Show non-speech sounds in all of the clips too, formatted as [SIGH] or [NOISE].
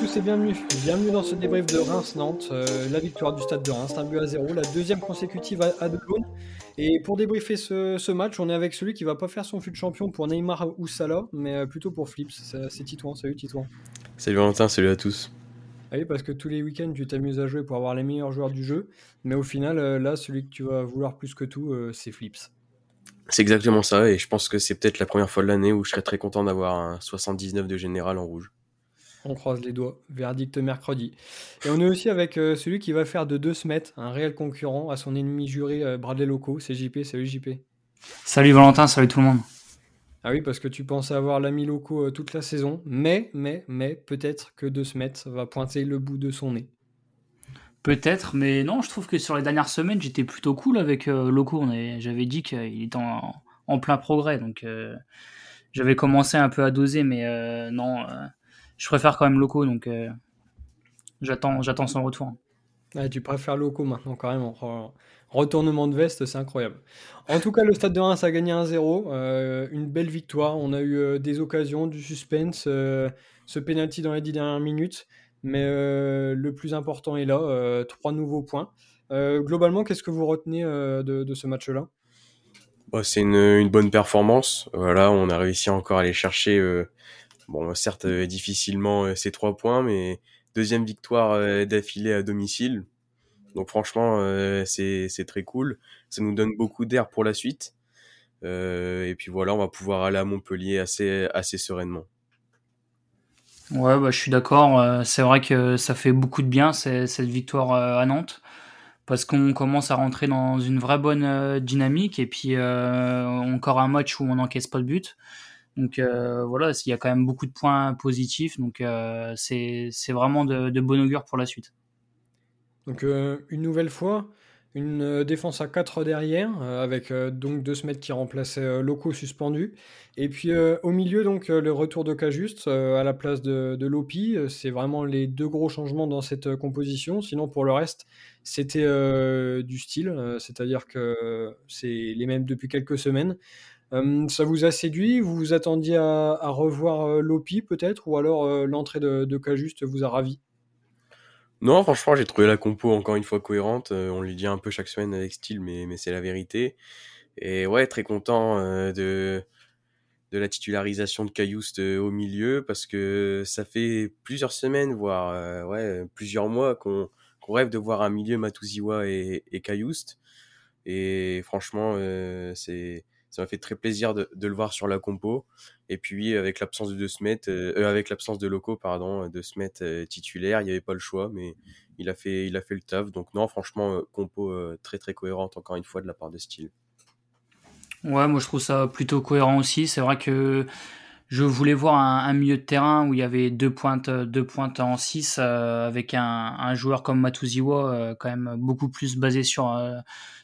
Tous et bienvenue. Bienvenue dans ce débrief de Reims-Nantes. Euh, la victoire du stade de Reims, un but à zéro, la deuxième consécutive à, à. Et pour débriefer ce, ce match, on est avec celui qui va pas faire son fut de champion pour Neymar ou Salah, mais euh, plutôt pour Flips. C'est Titouan. Salut Titouan. Salut Valentin, salut à tous. Ah oui, parce que tous les week-ends, tu t'amuses à jouer pour avoir les meilleurs joueurs du jeu. Mais au final, euh, là, celui que tu vas vouloir plus que tout, euh, c'est Flips. C'est exactement ça, et je pense que c'est peut-être la première fois de l'année où je serais très content d'avoir un 79 de général en rouge. On croise les doigts. Verdict mercredi. Et on est aussi avec euh, celui qui va faire de deux Smet un réel concurrent à son ennemi juré euh, Bradley Loco. C'est JP. Salut JP. Salut Valentin, salut tout le monde. Ah oui, parce que tu pensais avoir l'ami Loco euh, toute la saison. Mais, mais, mais, peut-être que de Smet va pointer le bout de son nez. Peut-être, mais non, je trouve que sur les dernières semaines, j'étais plutôt cool avec euh, Loco. J'avais dit qu'il était en, en plein progrès, donc j'avais commencé un peu à doser, mais non, je préfère quand même Loco, donc euh, j'attends, j'attends son retour. Ah, tu préfères Loco maintenant, carrément. Retournement de veste, c'est incroyable. En tout cas, le Stade de Reims a gagné 1-0. euh, une belle victoire. On a eu euh, des occasions, du suspense, euh, ce penalty dans les dix dernières minutes. Mais euh, le plus important est là. euh, trois nouveaux points. Euh, globalement, qu'est-ce que vous retenez euh, de, de ce match-là? Bon, c'est une, une bonne performance. Voilà, on a réussi encore à aller chercher, euh, bon, certes euh, difficilement euh, ces trois points, mais deuxième victoire euh, d'affilée à domicile. Donc franchement, c'est très cool. Ça nous donne beaucoup d'air pour la suite. Et puis voilà, on va pouvoir aller à Montpellier assez assez sereinement. Ouais, bah, je suis d'accord. c'est vrai que ça fait beaucoup de bien cette victoire à Nantes parce qu'on commence à rentrer dans une vraie bonne dynamique et puis encore un match où on n'encaisse pas de but. Donc euh, voilà, il y a quand même beaucoup de points positifs. Donc euh, c'est vraiment de, bon augure pour la suite. Donc euh, une nouvelle fois, une défense à 4 derrière, avec donc deux Smet qui remplaçaient euh, Loco suspendu. Et puis au milieu, donc le retour de Cajuste à la place de, de Lopi. C'est vraiment les deux gros changements dans cette composition. Sinon, pour le reste, c'était du style, c'est-à-dire que c'est les mêmes depuis quelques semaines. Euh, ça vous a séduit? Vous vous attendiez à, revoir euh, Lopi peut-être? Ou alors euh, l'entrée de, de Cajuste vous a ravi? Non, franchement, j'ai trouvé la compo encore une fois cohérente. Euh, on lui dit un peu chaque semaine avec style, mais, c'est la vérité. Et ouais, très content de, la titularisation de Cayoust euh, au milieu parce que ça fait plusieurs semaines, voire ouais, plusieurs mois qu'on rêve de voir un milieu Matuziwa et, et. Et franchement, c'est ça m'a fait très plaisir de, le voir sur la compo. Et puis avec l'absence de De euh, euh, avec l'absence de Loco, pardon, de Smet euh, titulaire, il n'y avait pas le choix, mais il a fait, le taf. Donc non, franchement, euh, compo euh, très très cohérente encore une fois de la part de Style. Ouais, moi je trouve ça plutôt cohérent aussi. C'est vrai que je voulais voir un, milieu de terrain où il y avait deux pointes, deux pointes en 6 avec un, joueur comme Matuziwa euh, quand même beaucoup plus basé sur euh,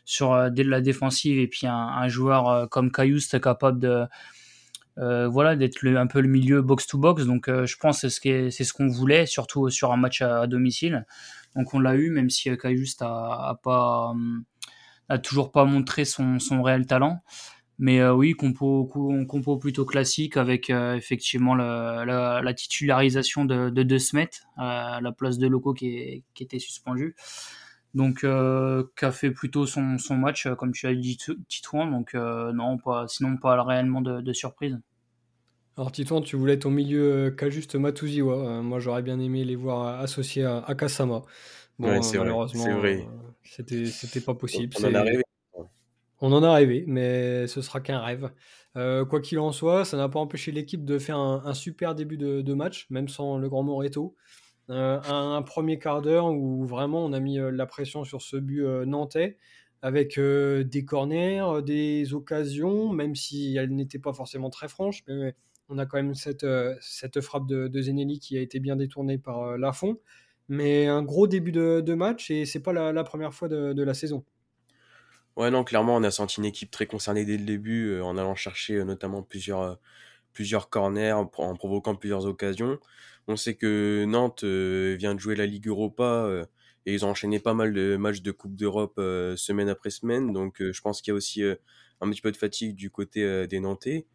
sur euh, la défensive et puis un, joueur euh, comme Cayoust capable de euh, voilà d'être un peu le milieu box to box. Donc je pense que c'est ce qui c'est ce qu'on voulait surtout sur un match à, domicile. Donc on l'a eu même si euh, Cayoust a, pas a toujours pas montré son, son réel talent. Mais oui, compo, co- compo plutôt classique avec effectivement la, la titularisation de, de De à la place de Loco qui, est- qui était suspendu. Donc, euh, qui a fait plutôt son, son match, euh, comme tu as dit, Tit- Titouan. Donc, euh, non, pas, sinon pas réellement de, de surprise. Alors Titouan, tu voulais être au milieu euh, Cajuste Matuziwa. Euh, moi, j'aurais bien aimé les voir associés à, à Kasama. Bon, Ouais, euh, malheureusement, c'est vrai. euh, c'était c'était pas possible. On en a rêvé. On en a rêvé, mais ce sera qu'un rêve. Euh, quoi qu'il en soit, ça n'a pas empêché l'équipe de faire un, un super début de, de match, même sans le grand Moreto. Euh, un, premier quart d'heure où vraiment on a mis euh, la pression sur ce but euh, nantais. avec des corners, des occasions, même si elles n'étaient pas forcément très franches. Mais on a quand même cette, cette frappe de, de Zenelli qui a été bien détournée par Lafont. Mais un gros début de, match et c'est pas la, première fois de, la saison. Ouais, non, clairement, on a senti une équipe très concernée dès le début en allant chercher notamment plusieurs, plusieurs corners, en, provoquant plusieurs occasions. On sait que Nantes vient de jouer la Ligue Europa et ils ont enchaîné pas mal de matchs de Coupe d'Europe euh, semaine après semaine. Donc euh, je pense qu'il y a aussi euh, un petit peu de fatigue du côté des Nantais.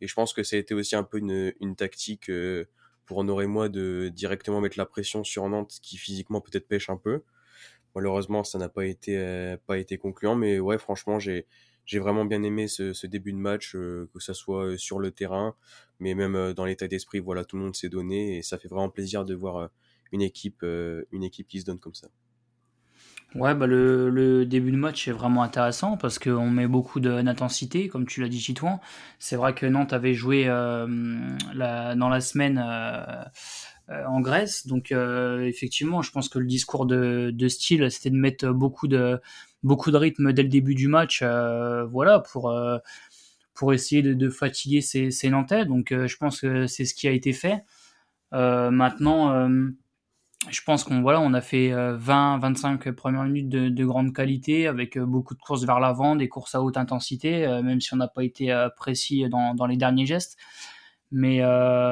Et je pense que ça a été aussi un peu une, tactique pour Honoré moi de directement mettre la pression sur Nantes qui physiquement peut-être pêche un peu. Malheureusement, ça n'a pas été pas été concluant, mais ouais, franchement, j'ai j'ai vraiment bien aimé ce, début de match, que ça soit sur le terrain, mais même dans l'état d'esprit. Voilà, tout le monde s'est donné et ça fait vraiment plaisir de voir une équipe, euh, une équipe qui se donne comme ça. Ouais, bah le, début de match est vraiment intéressant parce qu'on met beaucoup d'intensité, comme tu l'as dit, Chitouan. C'est vrai que Nantes avait joué euh, dans la semaine euh, en Grèce. Donc, effectivement, je pense que le discours de, style, c'était de mettre beaucoup de, beaucoup de rythme dès le début du match voilà, pour, pour essayer de, fatiguer ces, ces, Nantais. Donc, je pense que c'est ce qui a été fait. maintenant je pense qu'on voilà, on a fait 20-25 euh, premières minutes de, grande qualité avec euh, beaucoup de courses vers l'avant, des courses à haute intensité, euh, même si on n'a pas été précis dans, dans, les derniers gestes. Mais,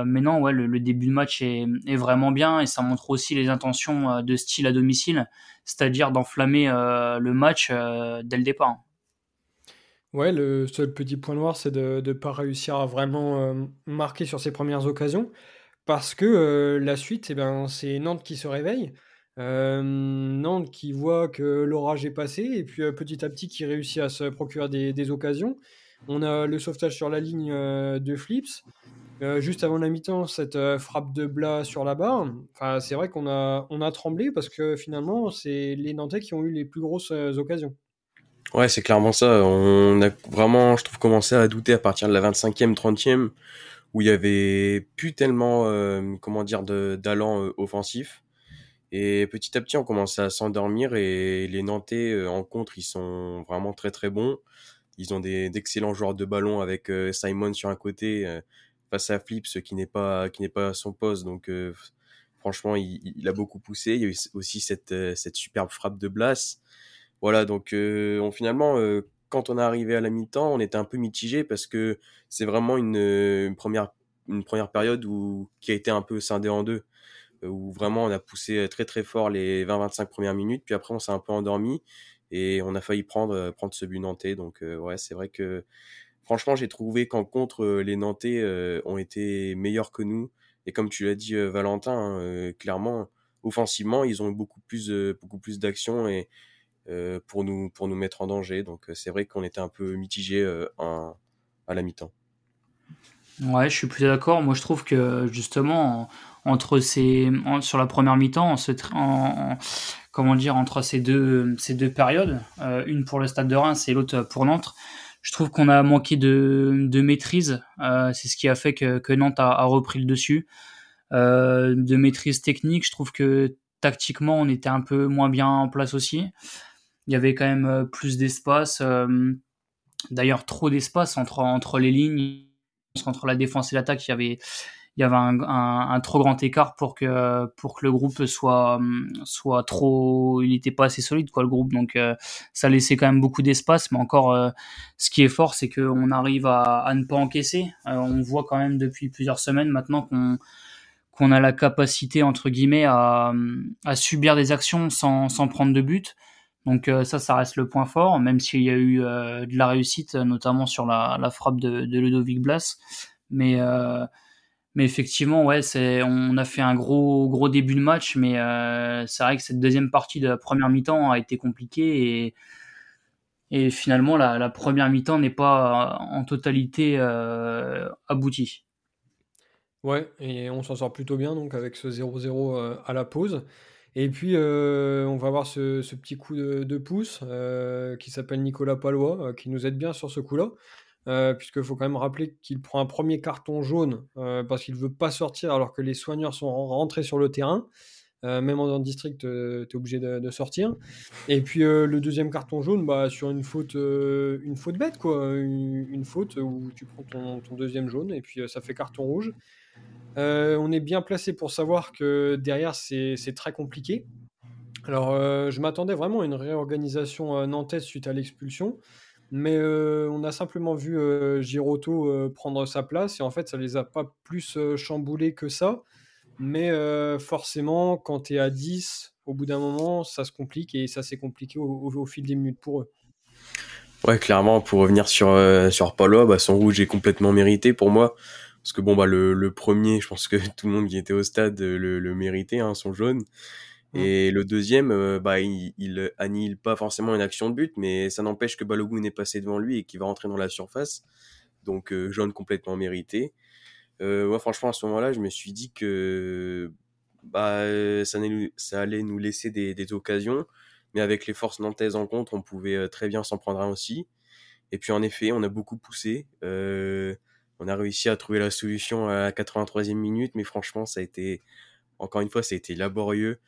mais non, ouais, le, début de match est, vraiment bien et ça montre aussi les intentions de style à domicile, c'est-à-dire d'enflammer le match dès le départ. Ouais, le seul petit point noir, c'est de ne pas réussir à vraiment marquer sur ses premières occasions. Parce que la suite, eh ben, c'est Nantes qui se réveille. Nantes qui voit que l'orage est passé et puis petit à petit qui réussit à se procurer des, occasions. On a le sauvetage sur la ligne de Flips. Juste avant la mi-temps, cette frappe de Blas sur la barre. Enfin, c'est vrai qu'on a, on a tremblé parce que finalement, c'est les Nantais qui ont eu les plus grosses occasions. Ouais, c'est clairement ça. On a vraiment, je trouve, commencé à douter à partir de la 25e, 30e où il y avait plus tellement, euh, comment dire, d'allant euh, offensif. Et petit à petit, on commençait à s'endormir et les Nantais euh, en contre, ils sont vraiment très très bons. Ils ont d'excellents joueurs de ballon avec Simon sur un côté face à Flips qui n'est pas qui n'est pas à son poste. Donc franchement, il, a beaucoup poussé. Il y a eu aussi cette cette superbe frappe de Blas. Voilà, donc on, finalement quand on est arrivé à la mi-temps, on était un peu mitigé parce que c'est vraiment une, première, une première période où, qui a été un peu scindée en deux, euh, où vraiment on a poussé très très fort les 20-25 premières minutes, puis après on s'est un peu endormi et on a failli prendre, prendre ce but nantais. Donc euh, ouais, c'est vrai que franchement j'ai trouvé qu'en contre, euh, les Nantais ont été meilleurs que nous. Et comme tu l'as dit Valentin, hein, clairement, offensivement, ils ont eu beaucoup plus, beaucoup plus d'actions et euh, pour, nous, pour nous mettre en danger. Donc euh, c'est vrai qu'on était un peu mitigé euh, à la mi-temps. Ouais, je suis plus d'accord. Moi, je trouve que justement, entre ces, sur la première mi-temps, en, comment dire, entre ces deux, ces deux périodes, une pour le Stade de Reims et l'autre pour Nantes, je trouve qu'on a manqué de, de maîtrise. c'est ce qui a fait que, que Nantes a, a, repris le dessus. de maîtrise technique, je trouve que tactiquement, on était un peu moins bien en place aussi il y avait quand même euh, plus d'espace. Euh, d'ailleurs, trop d'espace entre, entre les lignes, entre la défense et l'attaque. Il y avait, il y avait un, un, trop grand écart pour que, pour que le groupe soit, soit trop. Il n'était pas assez solide, quoi, le groupe. Donc, euh, ça laissait quand même beaucoup d'espace. Mais encore, ce qui est fort, c'est qu'on arrive à, à, ne pas encaisser. on voit quand même depuis plusieurs semaines maintenant qu'on qu'on a la capacité entre guillemets à, à subir des actions sans, sans prendre de but. Donc euh, ça, ça reste le point fort, même s'il y a eu euh, de la réussite, notamment sur la, frappe de, Ludovic Blas. Mais, euh, mais effectivement, ouais, c'est, on a fait un gros, gros début de match, mais c'est vrai que cette deuxième partie de la première mi-temps a été compliquée et, finalement, la, première mi-temps n'est pas en totalité aboutie. Ouais, et on s'en sort plutôt bien donc avec ce 0-0 à la pause. Et puis, euh, on va voir ce, petit coup de, pouce euh, qui s'appelle Nicolas Palois, euh, qui nous aide bien sur ce coup-là, puisqu'il faut quand même rappeler qu'il prend un premier carton jaune parce qu'il ne veut pas sortir alors que les soigneurs sont rentrés sur le terrain. même en district, tu es obligé de, sortir. Et puis le deuxième carton jaune, bah, sur une faute, une faute bête, quoi. Une, faute où tu prends ton, ton, deuxième jaune et puis ça fait carton rouge. on est bien placé pour savoir que derrière, c'est très compliqué. Alors, je m'attendais vraiment à une réorganisation nantaise suite à l'expulsion. Mais on a simplement vu Giroto prendre sa place et en fait, ça les a pas plus chamboulés que ça. Mais forcément, quand tu es à 10, au bout d'un moment, ça se complique et ça s'est compliqué au, fil des minutes pour eux. Ouais, clairement, pour revenir sur, sur bah, son rouge est complètement mérité pour moi. Parce que bon, bah, le, premier, je pense que [LAUGHS] tout le monde qui était au stade le, le méritait, hein, son jaune. Mmh. Et le deuxième, euh, bah, il, il, annihile pas forcément une action de but, mais ça n'empêche que Balogun est passé devant lui et qu'il va rentrer dans la surface. Donc euh, jaune complètement mérité. Euh, moi, franchement, à ce moment-là, je me suis dit que bah, ça, ça allait nous laisser des, des, occasions, mais avec les forces nantaises en contre, on pouvait très bien s'en prendre un aussi. Et puis en effet, on a beaucoup poussé. on a réussi à trouver la solution à la 83e minute, mais franchement, ça a été, encore une fois, ça a été laborieux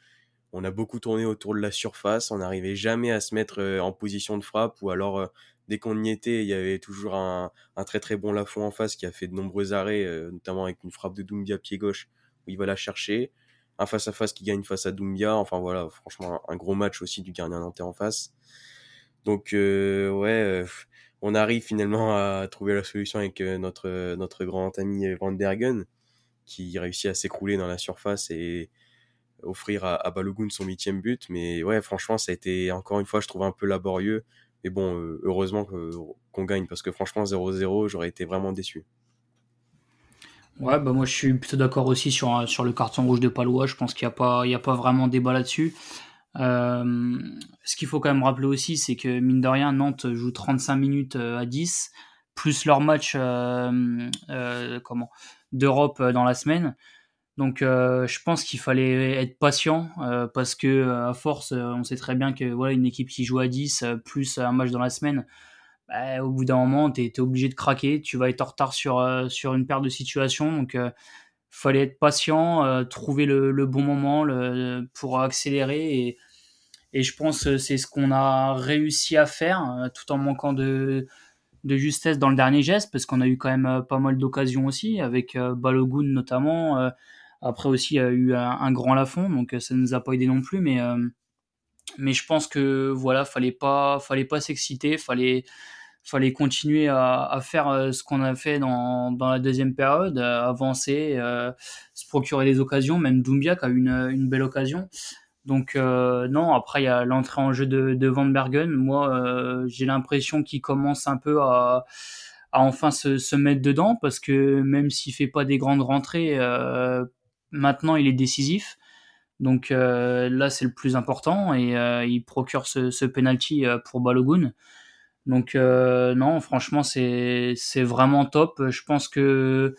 on a beaucoup tourné autour de la surface, on n'arrivait jamais à se mettre euh, en position de frappe, ou alors euh, dès qu'on y était, il y avait toujours un, très très bon Lafont en face qui a fait de nombreux arrêts, euh, notamment avec une frappe de Doumbia pied gauche où il va la chercher, un face à face qui gagne face à Doumbia, enfin voilà, franchement un gros match aussi du gardien nantais en face. Donc ouais, on arrive finalement à trouver la solution avec notre notre grand ami Van Bergen qui réussit à s'écrouler dans la surface et offrir à, à, Balogun son huitième but. Mais ouais, franchement, ça a été encore une fois, je trouve un peu laborieux. Mais bon, euh, heureusement qu'on gagne parce que franchement, 0-0, j'aurais été vraiment déçu. Ouais, bah moi je suis plutôt d'accord aussi sur, sur le carton rouge de Palois. Je pense qu'il n'y a, pas, a pas vraiment débat là-dessus. Euh, ce qu'il faut quand même rappeler aussi, c'est que mine de rien, Nantes joue 35 minutes euh, à 10, plus leur match d'Europe dans la semaine. Donc euh, je pense qu'il fallait être patient euh, parce que euh, à force, on sait très bien que voilà une équipe qui joue à 10 plus un match dans la semaine, bah, au bout d'un moment, tu es, obligé de craquer, tu vas être en retard sur, une paire de situations. Donc il fallait être patient, trouver le, bon moment pour accélérer et, et je pense que c'est ce qu'on a réussi à faire tout en manquant de, de justesse dans le dernier geste parce qu'on a eu quand même pas mal d'occasions aussi avec Balogun notamment après aussi, il y a eu un, grand Lafond, donc euh, ça ne nous a pas aidé non plus, mais euh, mais je pense que voilà, fallait pas, fallait pas s'exciter, fallait, fallait continuer à, faire euh, ce qu'on a fait dans, dans, la deuxième période, avancer, se procurer des occasions. Même Doumbia qui a eu une, une belle occasion. Donc non, après il y a l'entrée en jeu de, de Van Bergen. Moi, j'ai l'impression qu'il commence un peu à, à enfin se, se, mettre dedans parce que même s'il fait pas des grandes rentrées, Maintenant, il est décisif. Donc euh, là, c'est le plus important et euh, il procure ce, penalty euh, pour Balogun. Donc non, franchement, c'est vraiment top. Je pense que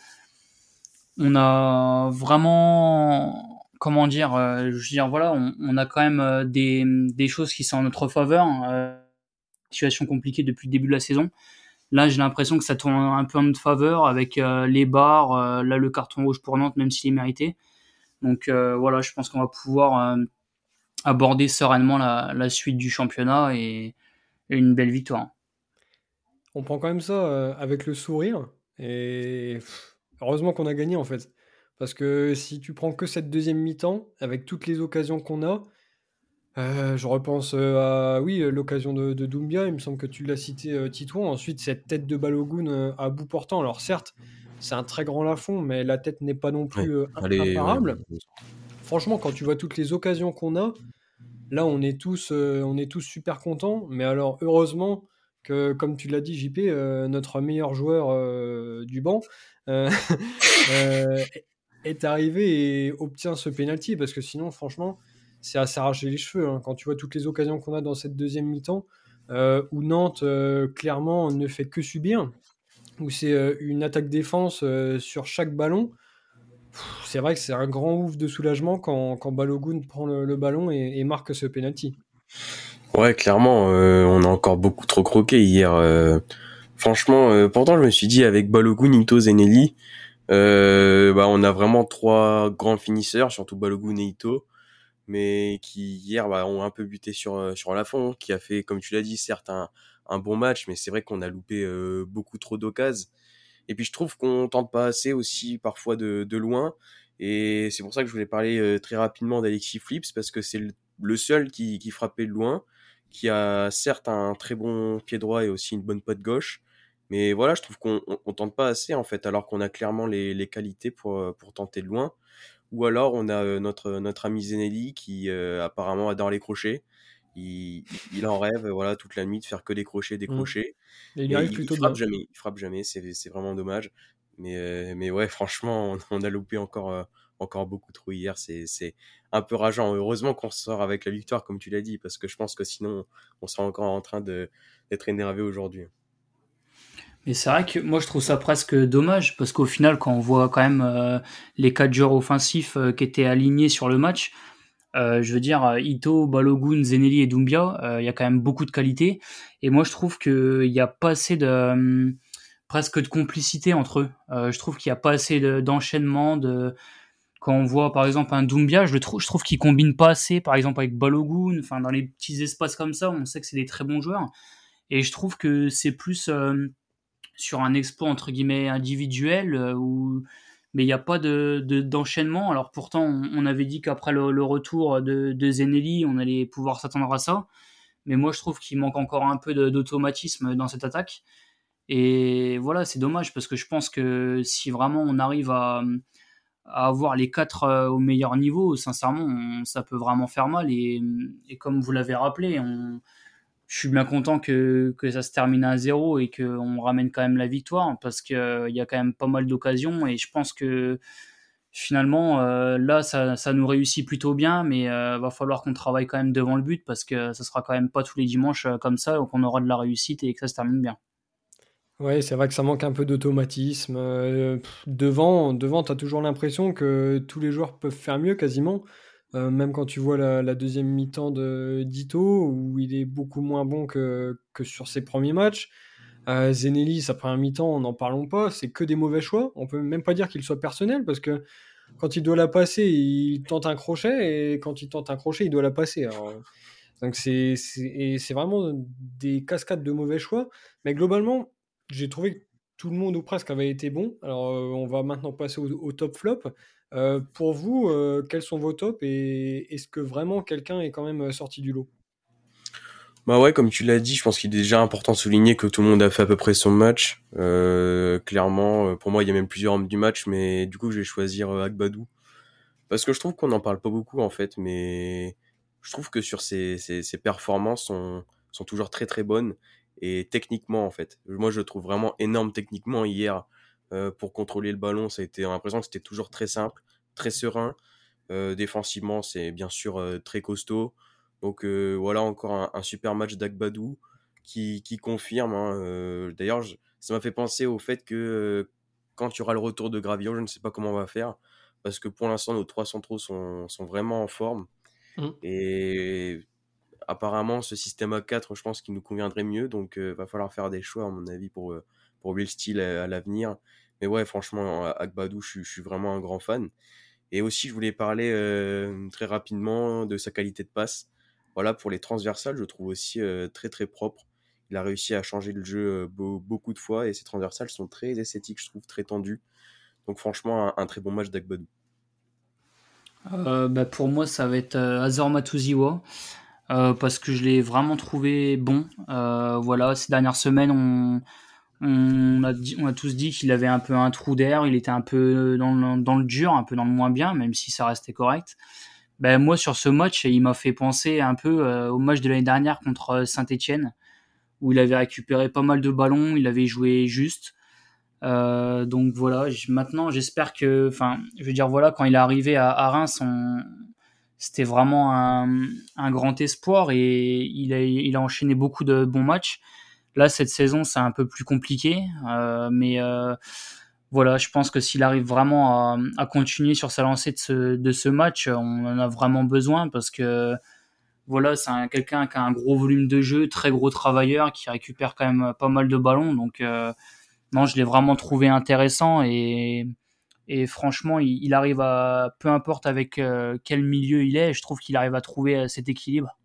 on a vraiment, comment dire, je veux dire, voilà, on, a quand même des, des, choses qui sont en notre faveur. situation compliquée depuis le début de la saison. Là, j'ai l'impression que ça tourne un peu en notre faveur avec euh, les bars, euh, là le carton rouge pour Nantes, même s'il est mérité. Donc euh, voilà, je pense qu'on va pouvoir aborder sereinement la, suite du championnat et, une belle victoire. On prend quand même ça avec le sourire et heureusement qu'on a gagné en fait. Parce que si tu prends que cette deuxième mi-temps, avec toutes les occasions qu'on a, euh, je repense euh, à oui euh, l'occasion de, de, Doumbia, il me semble que tu l'as cité Titouan. Ensuite cette tête de Balogun à bout portant. Alors certes c'est un très grand lafond, mais la tête n'est pas non plus imparable. Franchement quand tu vois toutes les occasions qu'on a, là on est tous on est tous super contents. Mais alors heureusement que comme tu l'as dit JP, notre meilleur joueur du banc [LAUGHS] est arrivé et obtient ce penalty parce que sinon franchement c'est à s'arracher les cheveux. Hein. Quand tu vois toutes les occasions qu'on a dans cette deuxième mi-temps, euh, où Nantes, euh, clairement, ne fait que subir, où c'est euh, une attaque-défense sur chaque ballon, c'est vrai que c'est un grand ouf de soulagement quand, Balogun prend le, ballon et, marque ce penalty. Ouais, clairement, on a encore beaucoup trop croqué hier. franchement, pourtant, je me suis dit avec Balogun, Ito, Zenelli, bah, on a vraiment trois grands finisseurs, surtout Balogun et Ito. Mais qui hier bah, ont un peu buté sur, sur la fond, qui a fait, comme tu l'as dit, certes un, un bon match, mais c'est vrai qu'on a loupé beaucoup trop d'occasions. Et puis je trouve qu'on tente pas assez aussi parfois de, de loin. Et c'est pour ça que je voulais parler très rapidement d'Alexis Flips, parce que c'est le, seul qui, qui frappait de loin, qui a certes un très bon pied droit et aussi une bonne pote gauche. Mais voilà, je trouve qu'on on, tente pas assez en fait, alors qu'on a clairement les, les qualités pour, pour tenter de loin. Ou alors on a notre, notre ami Zenelli qui apparemment adore les crochets. Il, il, en rêve voilà toute la nuit de faire que des crochets des mmh. crochets. Et il arrive plutôt frappe jamais il frappe jamais c'est vraiment dommage. Mais euh, mais ouais franchement on, a loupé encore euh, encore beaucoup trop hier c'est un peu rageant. Heureusement qu'on sort avec la victoire comme tu l'as dit parce que je pense que sinon on sera encore en train de d'être énervé aujourd'hui mais c'est vrai que moi je trouve ça presque dommage parce qu'au final quand on voit quand même euh, les quatre joueurs offensifs qui étaient alignés sur le match euh, je veux dire, euh, Ito, Balogun, Zeneli et Doumbia, euh, il y a quand même beaucoup de qualité. Et moi, je trouve qu'il n'y a pas assez de presque de complicité entre eux. je trouve qu'il n'y a pas assez d'enchaînement. De, quand on voit par exemple un Doumbia, je, trouve, je trouve qu'il combine pas assez, par exemple avec Balogun, enfin dans les petits espaces comme ça, on sait que c'est des très bons joueurs. Et je trouve que c'est plus sur un exploit entre guillemets individuel où mais il n'y a pas de, d'enchaînement. Alors pourtant, on, avait dit qu'après le, retour de, de Zenelli, on allait pouvoir s'attendre à ça. Mais moi, je trouve qu'il manque encore un peu d'automatisme dans cette attaque. Et voilà, c'est dommage parce que je pense que si vraiment on arrive à, avoir les quatre euh, au meilleur niveau, sincèrement, ça peut vraiment faire mal. Et, et comme vous l'avez rappelé, on, je suis bien content que, que ça se termine à zéro et qu'on ramène quand même la victoire parce qu'il euh, y a quand même pas mal d'occasions et je pense que finalement euh, là ça, ça, nous réussit plutôt bien mais euh, va falloir qu'on travaille quand même devant le but parce que ça sera quand même pas tous les dimanches comme ça qu'on aura de la réussite et que ça se termine bien. Oui, c'est vrai que ça manque un peu d'automatisme. devant, devant tu as toujours l'impression que tous les joueurs peuvent faire mieux quasiment. Euh, même quand tu vois la, deuxième mi-temps de Dito, où il est beaucoup moins bon que, que sur ses premiers matchs. Euh, Zenelli, sa première mi-temps, n'en parlons pas, c'est que des mauvais choix. On peut même pas dire qu'il soit personnel, parce que quand il doit la passer, il tente un crochet, et quand il tente un crochet, il doit la passer. donc c'est, vraiment des cascades de mauvais choix. Mais globalement, j'ai trouvé que tout le monde ou presque avait été bon. Alors euh, on va maintenant passer au top flop. Euh, pour vous, euh, quels sont vos tops et est-ce que vraiment quelqu'un est quand même euh, sorti du lot? Bah ouais, comme tu l'as dit, je pense qu'il est déjà important de souligner que tout le monde a fait à peu près son match. clairement, pour moi, il y a même plusieurs hommes du match, mais du coup, je vais choisir Agbadou. Parce que je trouve qu'on n'en parle pas beaucoup, en fait, mais je trouve que sur ses, performances sont, sont toujours très très bonnes. Et techniquement, en fait. Moi, je le trouve vraiment énorme techniquement hier. Pour contrôler le ballon, ça a été l'impression que c'était toujours très simple très serein. Euh, défensivement, c'est bien sûr euh, très costaud. Donc euh, voilà encore un, super match d'Agbadou qui, qui confirme. Hein, d'ailleurs, ça m'a fait penser au fait que quand il y aura le retour de Gravillon, je ne sais pas comment on va faire. Parce que pour l'instant, nos trois centraux sont, sont vraiment en forme. Mmh. Et apparemment, ce système à 4, je pense qu'il nous conviendrait mieux. Donc, il va falloir faire des choix, à mon avis, pour, pour Will Steele à, l'avenir. Mais ouais, franchement, Agbadou, je, je, suis vraiment un grand fan. Et aussi, je voulais parler euh, très rapidement de sa qualité de passe. Voilà, pour les transversales, je trouve aussi euh, très très propre. Il a réussi à changer le jeu euh, beaucoup de fois et ses transversales sont très esthétiques, je trouve, très tendues. Donc franchement, un, très bon match d'Agbadou. bah pour moi, ça va être Azor Matuziwa. parce que je l'ai vraiment trouvé bon. voilà, ces dernières semaines, on, on a, tous dit qu'il avait un peu un trou d'air, il était un peu dans le, dur, un peu dans le moins bien, même si ça restait correct. Ben, moi, sur ce match, il m'a fait penser un peu euh, au match de l'année dernière contre Saint-Etienne, où il avait récupéré pas mal de ballons, il avait joué juste. Euh, donc voilà, maintenant j'espère que, enfin, je veux dire, voilà, quand il est arrivé à, Reims, c'était vraiment un, grand espoir et il a enchaîné beaucoup de bons matchs. Là, cette saison, c'est un peu plus compliqué, euh, mais euh, voilà, je pense que s'il arrive vraiment à, continuer sur sa lancée de ce, match, on en a vraiment besoin parce que voilà, c'est quelqu'un qui a un gros volume de jeu, très gros travailleur, qui récupère quand même pas mal de ballons. Donc, euh, non, je l'ai vraiment trouvé intéressant Et franchement, il, arrive à, peu importe avec quel milieu il est, je trouve qu'il arrive à trouver cet équilibre.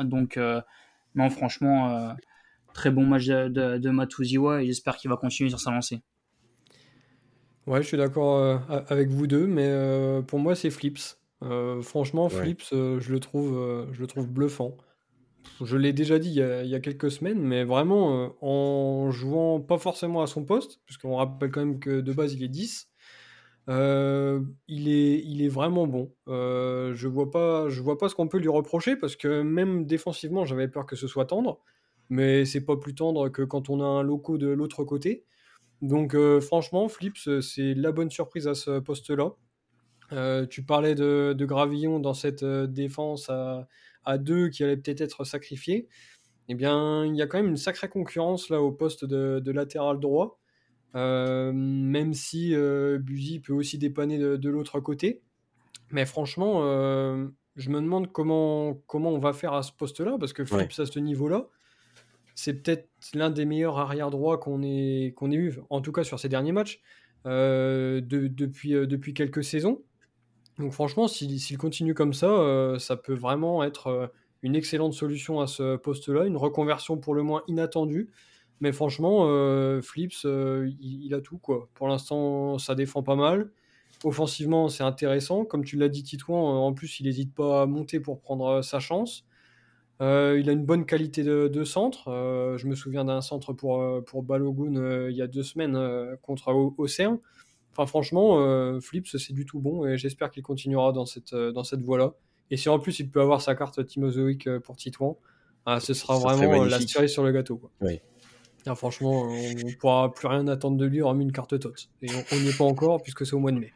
Donc, non, franchement, très bon match de, de, Matuziwa et j'espère qu'il va continuer sur sa lancée. Ouais, je suis d'accord avec vous deux, mais pour moi, c'est Flips. franchement, Flips, je, le trouve, je le trouve bluffant. Je l'ai déjà dit il y, a, quelques semaines, mais vraiment en jouant pas forcément à son poste, puisqu'on rappelle quand même que de base il est 10, il, est, il est vraiment bon. je vois pas, je vois pas ce qu'on peut lui reprocher, parce que même défensivement, j'avais peur que ce soit tendre, mais c'est pas plus tendre que quand on a un loco de l'autre côté. Donc franchement, Flips, c'est la bonne surprise à ce poste-là. tu parlais de, Gravillon dans cette défense à, à, deux qui allait peut-être être sacrifié. Eh bien, il y a quand même une sacrée concurrence là au poste de, latéral droit. même si euh, peut aussi dépanner de, l'autre côté. Mais franchement, je me demande comment, comment on va faire à ce poste-là, parce que Flips à ce niveau-là, c'est peut-être l'un des meilleurs arrière droits qu'on ait, ait eu, en tout cas sur ces derniers matchs, euh, depuis, euh, depuis quelques saisons. Donc franchement, s'il continue comme ça, euh, ça peut vraiment être une excellente solution à ce poste-là, une reconversion pour le moins inattendue. Mais franchement, Flips, il, a tout. quoi. Pour l'instant, ça défend pas mal. Offensivement, c'est intéressant. Comme tu l'as dit, Titouan, en plus, il n'hésite pas à monter pour prendre sa chance. Euh, il a une bonne qualité de, centre. Euh, je me souviens d'un centre pour, euh, pour Balogun il y a deux semaines contre Océan. Enfin, franchement, Flips, c'est du tout bon et j'espère qu'il continuera dans cette, dans cette voie-là. Et si en plus il peut avoir sa carte Timozoïque pour Titouan, ah, ce sera vraiment la cerise sur le gâteau. Oui. Ah, franchement, on ne pourra plus rien attendre de lui hormis une carte TOTS. Et on n'y est pas encore puisque c'est au mois de mai.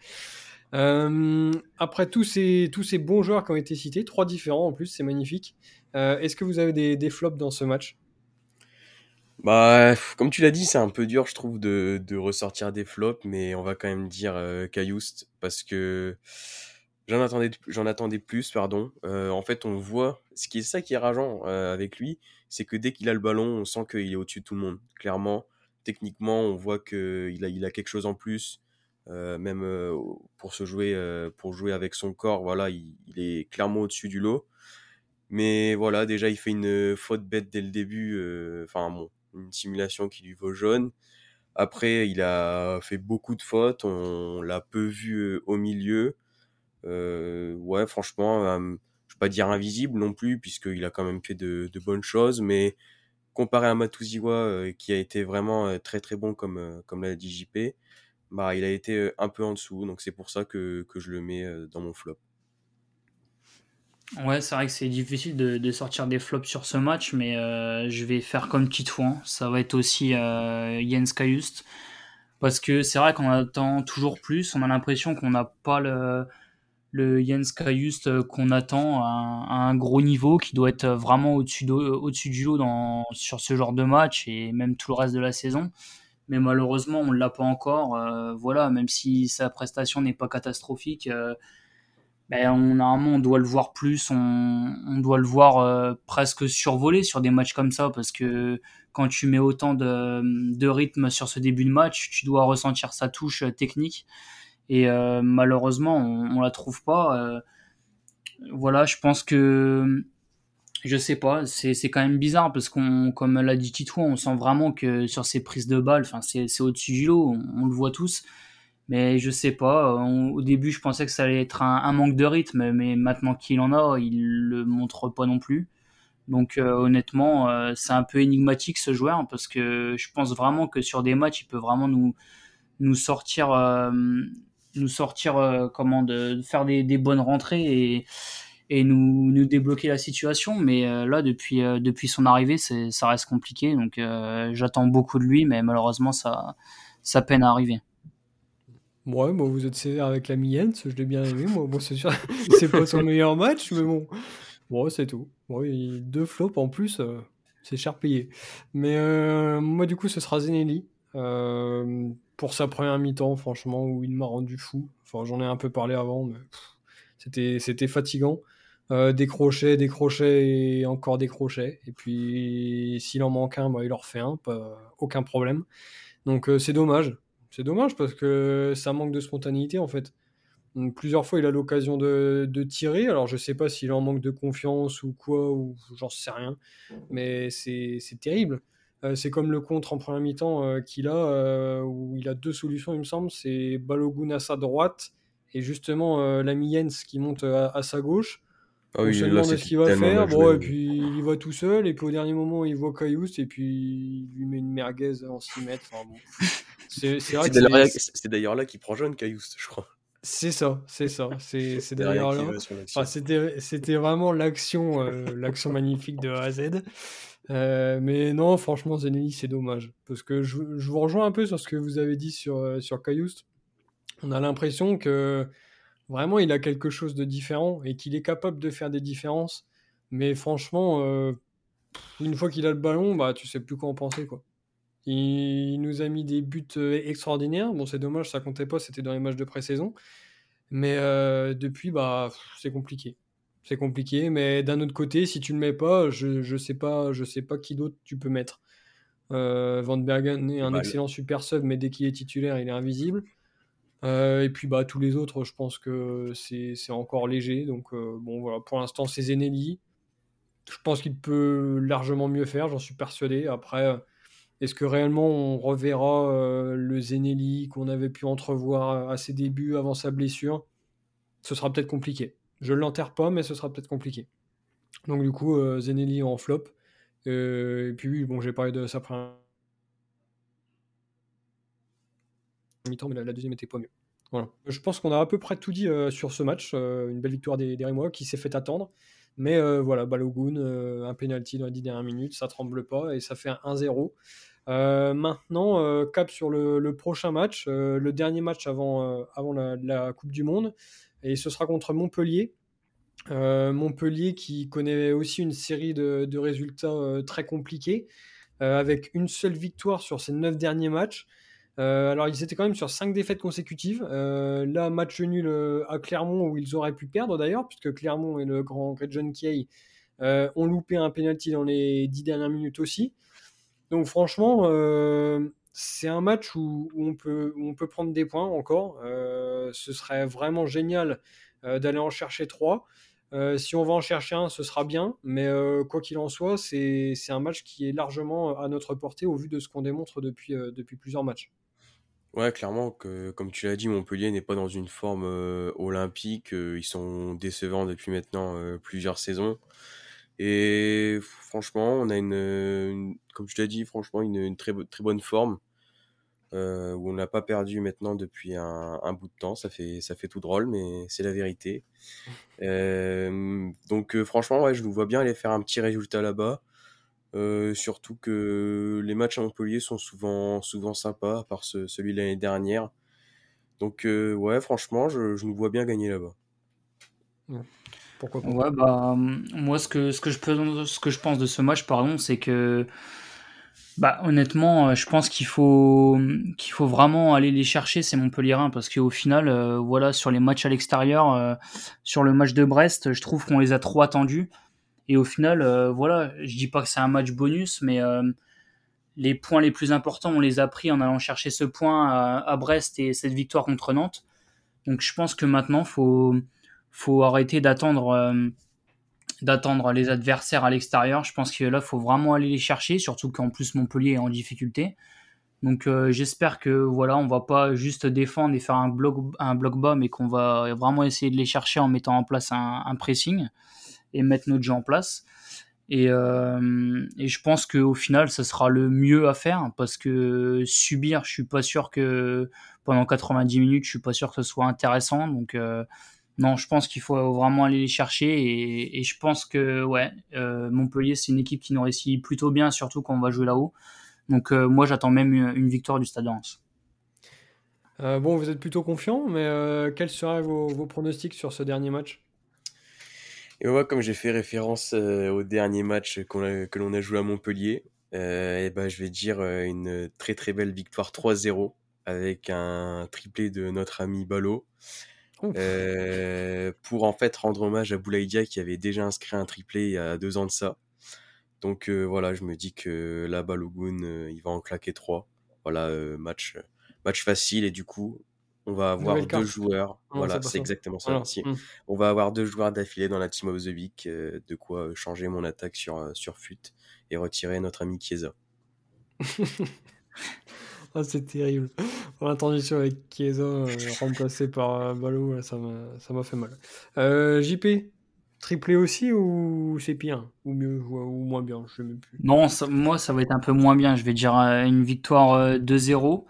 après tous ces, tous ces bons joueurs qui ont été cités, trois différents en plus, c'est magnifique. Euh, est-ce que vous avez des, flops dans ce match? Bah, comme tu l'as dit, c'est un peu dur, je trouve, de, ressortir des flops, mais on va quand même dire euh, parce que j'en attendais, j'en attendais plus, pardon. Euh, en fait, on voit, ce qui est ça qui est rageant euh, avec lui, c'est que dès qu'il a le ballon, on sent qu'il est au-dessus de tout le monde. Clairement, techniquement, on voit qu'il a, il a quelque chose en plus. même pour se jouer, pour jouer avec son corps, voilà, il est clairement au-dessus du lot. Mais voilà, déjà, il fait une faute bête dès le début. Euh, enfin, bon, une simulation qui lui vaut jaune. Après, il a fait beaucoup de fautes. On, l'a peu vu euh, au milieu. Euh, ouais, franchement, je ne vais pas dire invisible non plus, puisqu'il a quand même fait de, bonnes choses. Mais comparé à Matuziwa, qui a été vraiment très très bon comme, comme l'a dit JP, bah, il a été un peu en dessous. Donc c'est pour ça que, que je le mets dans mon flop. Ouais, c'est vrai que c'est difficile de, sortir des flops sur ce match, mais euh, je vais faire comme Titouan. Ça va être aussi euh, Jens Kajust. Parce que c'est vrai qu'on attend toujours plus. On a l'impression qu'on n'a pas le, Jens Kajust qu'on attend à, un gros niveau, qui doit être vraiment au-dessus au du lot dans, sur ce genre de match et même tout le reste de la saison. Mais malheureusement, on ne l'a pas encore. Euh, voilà, même si sa prestation n'est pas catastrophique ben, on, normalement, on doit le voir plus, on, doit le voir euh, presque survoler sur des matchs comme ça, parce que quand tu mets autant de, rythme sur ce début de match, tu dois ressentir sa touche euh, technique. Et euh, malheureusement, on, ne la trouve pas. voilà, je pense que je sais pas, c'est quand même bizarre parce qu'on, comme l'a dit Tito, on sent vraiment que sur ces prises de balles, c'est au-dessus du lot, on, le voit tous. Mais je sais pas. au début, je pensais que ça allait être un, manque de rythme, mais maintenant qu'il en a, il le montre pas non plus. Donc euh, honnêtement, euh, c'est un peu énigmatique ce joueur parce que je pense vraiment que sur des matchs, il peut vraiment nous sortir euh, nous sortir comment de, faire des, bonnes rentrées et nous, débloquer la situation. Mais là, depuis depuis son arrivée, ça reste compliqué. Donc j'attends beaucoup de lui, mais malheureusement, ça ça peine à arriver. Moi vous êtes sévère avec la Mienne, je l'ai bien aimé. Moi, c'est sûr, [LAUGHS] c'est pas son meilleur match, mais bon, bon c'est tout. Bon, deux flops en plus, euh, c'est cher payé. Mais euh, moi, du coup, ce sera Zenelli. Euh, pour sa première mi-temps, franchement, où il m'a rendu fou. J'en ai un peu parlé avant, mais c'était, fatigant. des crochets, des crochets et encore des crochets. Et puis, s'il en manque un, bah, il en refait un, aucun problème. Donc, c'est dommage C'est dommage parce que ça manque de spontanéité en fait. plusieurs fois, il a l'occasion de, tirer. Alors, je sais pas s'il en manque de confiance ou quoi, ou j'en sais rien. Mais c'est terrible. Euh, c'est comme le contre en première mi-temps euh, qu'il a, euh, où il a deux solutions, il me semble. C'est Balogun à sa droite et justement l'ami Jens qui monte à, sa gauche. Ah on se demande ce qu'il va faire. Bon, et puis il va tout seul. Et puis au dernier moment, il voit Caillouste et puis il lui met une merguez en 6 mètres. C'est d'ailleurs là qu'il prend jeune Caillouste, je crois. C'est ça, c'est ça. C'est d'ailleurs là. C'était vraiment l'action l'action magnifique de A à Z. Euh, mais non, franchement, Zenelli, c'est dommage. Parce que je, vous rejoins un peu sur ce que vous avez dit sur, euh, sur Caillouste. On a l'impression que vraiment, il a quelque chose de différent et qu'il est capable de faire des différences. Mais franchement, euh, une fois qu'il a le ballon, bah, tu sais plus quoi en penser. Quoi. Il, nous a mis des buts extraordinaires. Bon, c'est dommage, ça comptait pas, c'était dans les matchs de pré-saison. Mais depuis, bah, c'est compliqué c'est compliqué. Mais d'un autre côté, si tu le mets pas, je, je sais pas, je sais pas qui d'autre tu peux mettre. Euh, Van Bergen est un excellent super sub, mais dès qu'il est titulaire, il est invisible. Euh, et puis bah tous les autres, je pense que c'est encore léger. Donc euh, bon voilà, pour l'instant c'est Zenelli. Je pense qu'il peut largement mieux faire, j'en suis persuadé. Après, est-ce que réellement on reverra le Zenelli qu'on avait pu entrevoir à ses débuts avant sa blessure? Ce sera peut-être compliqué. Je l'enterre pas, mais ce sera peut-être compliqué. Donc du coup, euh, Zenelli en flop. Euh, et puis oui, bon, j'ai parlé de sa première mais la, deuxième était pas mieux. Voilà. Je pense qu'on a à peu près tout dit euh, sur ce match. une belle victoire des, des qui s'est fait attendre. Mais voilà, Balogun, un penalty dans les 10 dernières minutes, ça tremble pas et ça fait un 1-0. Maintenant, cap sur le, prochain match, le dernier match avant, avant la, Coupe du Monde et ce sera contre Montpellier. Euh, Montpellier qui connaît aussi une série de, résultats euh, très compliqués, euh, avec une seule victoire sur ses neuf derniers matchs. alors ils étaient quand même sur cinq défaites consécutives. là, match nul à Clermont où ils auraient pu perdre d'ailleurs, puisque Clermont et le grand John Kay ont loupé un penalty dans les dix dernières minutes aussi. Donc franchement, c'est un match où, on peut, prendre des points encore. Euh, ce serait vraiment génial euh, d'aller en chercher trois. Euh, si on va en chercher un, ce sera bien, mais quoi qu'il en soit, c'est un match qui est largement à notre portée au vu de ce qu'on démontre depuis, depuis plusieurs matchs. Ouais, clairement, que, comme tu l'as dit, Montpellier n'est pas dans une forme olympique. ils sont décevants depuis maintenant plusieurs saisons. Et franchement, on a une, comme tu l'as dit, franchement, une, très, très bonne forme. Euh, où on n'a pas perdu maintenant depuis un, bout de temps. Ça fait, ça fait tout drôle, mais c'est la vérité. [LAUGHS] Euh, donc euh, franchement, ouais, je nous vois bien aller faire un petit résultat là-bas. surtout que les matchs à Montpellier sont souvent, souvent sympas, à part celui de l'année dernière. Donc ouais, franchement, je, je, nous vois bien gagner là-bas. Ouais, bah, moi, ce que, ce, que je pense de ce match, pardon, c'est que, bah, honnêtement, euh, je pense qu'il faut, qu'il faut vraiment aller les chercher, ces Montpellierins, parce qu'au final, euh, voilà, sur les matchs à l'extérieur, euh, sur le match de Brest, je trouve qu'on les a trop attendus. Et au final, voilà, je dis pas que c'est un match bonus, mais les points les plus importants, on les a pris en allant chercher ce point à, Brest et cette victoire contre Nantes. Donc je pense que maintenant, faut faut arrêter d'attendre euh, d'attendre les adversaires à l'extérieur. Je pense que là, faut vraiment aller les chercher, surtout qu'en plus Montpellier est en difficulté. Donc euh, j'espère que voilà, on va pas juste défendre et faire un bloc un bloc bas, mais qu'on va vraiment essayer de les chercher en mettant en place un, pressing et mettre notre jeu en place. Et, euh, je pense qu'au final, ça sera le mieux à faire parce que subir, je suis pas sûr que pendant 90 minutes, je suis pas sûr que ce soit intéressant. Donc non, je pense qu'il faut vraiment aller les chercher et, je pense que ouais, euh, Montpellier c'est une équipe qui nous réussit plutôt bien, surtout quand on va jouer là-haut. Donc euh, moi j'attends même une victoire du Stade de Reims. Euh, bon, vous êtes plutôt confiant, mais quels seraient vos, pronostics sur ce dernier match? Et moi, comme j'ai fait référence au dernier match que l'on a joué à Montpellier, et ben, je vais dire une très très belle victoire 3-0 avec un triplé de notre ami Ballot. Euh, pour en fait rendre hommage à Boulaïdia qui avait déjà inscrit un triplé il y a deux ans de ça. Donc euh, voilà, je me dis que là, Balogun, euh, il va en claquer trois. Voilà, match, match facile et du coup, on va avoir Nouvelle deux carte. joueurs. Non, voilà, c'est exactement ça. Si. Mm. On va avoir deux joueurs d'affilée dans la Team of the Week, euh, de quoi euh, changer mon attaque sur, euh, sur FUT et retirer notre ami Chiesa. [LAUGHS] [LAUGHS] Ah, c'est terrible. On a entendu sur avec Chiesa euh, remplacé par euh, Balo, là, ça m'a fait mal. Euh, JP, triplé aussi ou c'est pire? Ou mieux ou, ou moins bien Je sais même plus. Non, ça- moi, ça va être un peu moins bien. Je vais dire euh, une victoire euh, 2-0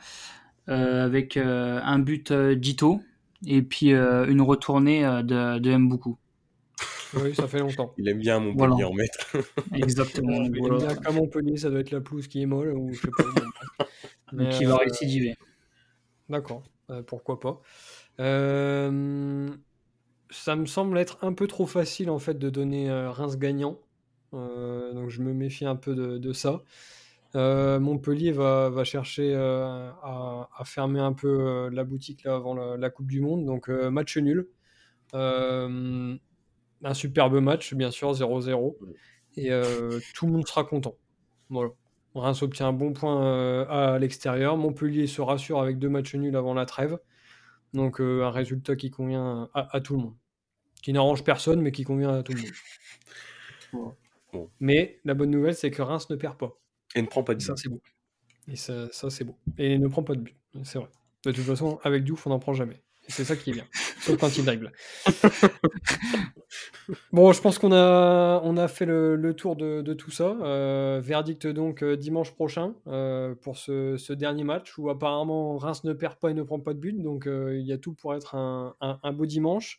euh, avec euh, un but euh, d'Ito et puis euh, une retournée euh, de, de Mbuku. Oui, ça fait longtemps. Il aime bien Montpellier Voilà. en maître. Exactement. [LAUGHS] Il aime bien qu'à Montpellier, ça doit être la pelouse qui est molle ou je sais pas. Mais, qui va euh, récidiver. D'accord, euh, pourquoi pas. Euh, ça me semble être un peu trop facile en fait de donner euh, Reims gagnant. Euh, donc je me méfie un peu de, de ça. Euh, Montpellier va, va chercher euh, à, à fermer un peu euh, la boutique là avant la, la Coupe du Monde. Donc euh, match nul. Euh, un superbe match, bien sûr, 0-0. Et euh, tout le monde sera content. Voilà. Reims obtient un bon point euh, à l'extérieur. Montpellier se rassure avec deux matchs nuls avant la trêve. Donc euh, un résultat qui convient à, à tout le monde. Qui n'arrange personne, mais qui convient à tout le monde. [LAUGHS] Voilà. Bon. Mais la bonne nouvelle, c'est que Reims ne perd pas. Et ne prend pas de ça, but. c'est beau. Et ça, ça, c'est beau. Et ne prend pas de but. C'est vrai. De toute façon, avec Diouf, on n'en prend jamais. Et c'est ça qui est bien. [LAUGHS] Sauf quand il dribble. [LAUGHS] Bon, je pense qu'on a, on a fait le, le tour de, de tout ça. Euh, verdict donc euh, dimanche prochain euh, pour ce, ce dernier match où apparemment Reims ne perd pas et ne prend pas de but. Donc euh, il y a tout pour être un, un- un beau dimanche.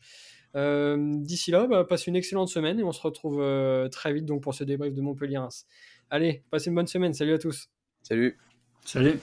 Euh, D'ici là, bah, passez une excellente semaine et on se retrouve euh, très vite donc pour ce débrief de Montpellier-Reims. Allez, passez une bonne semaine. Salut à tous. Salut. Salut.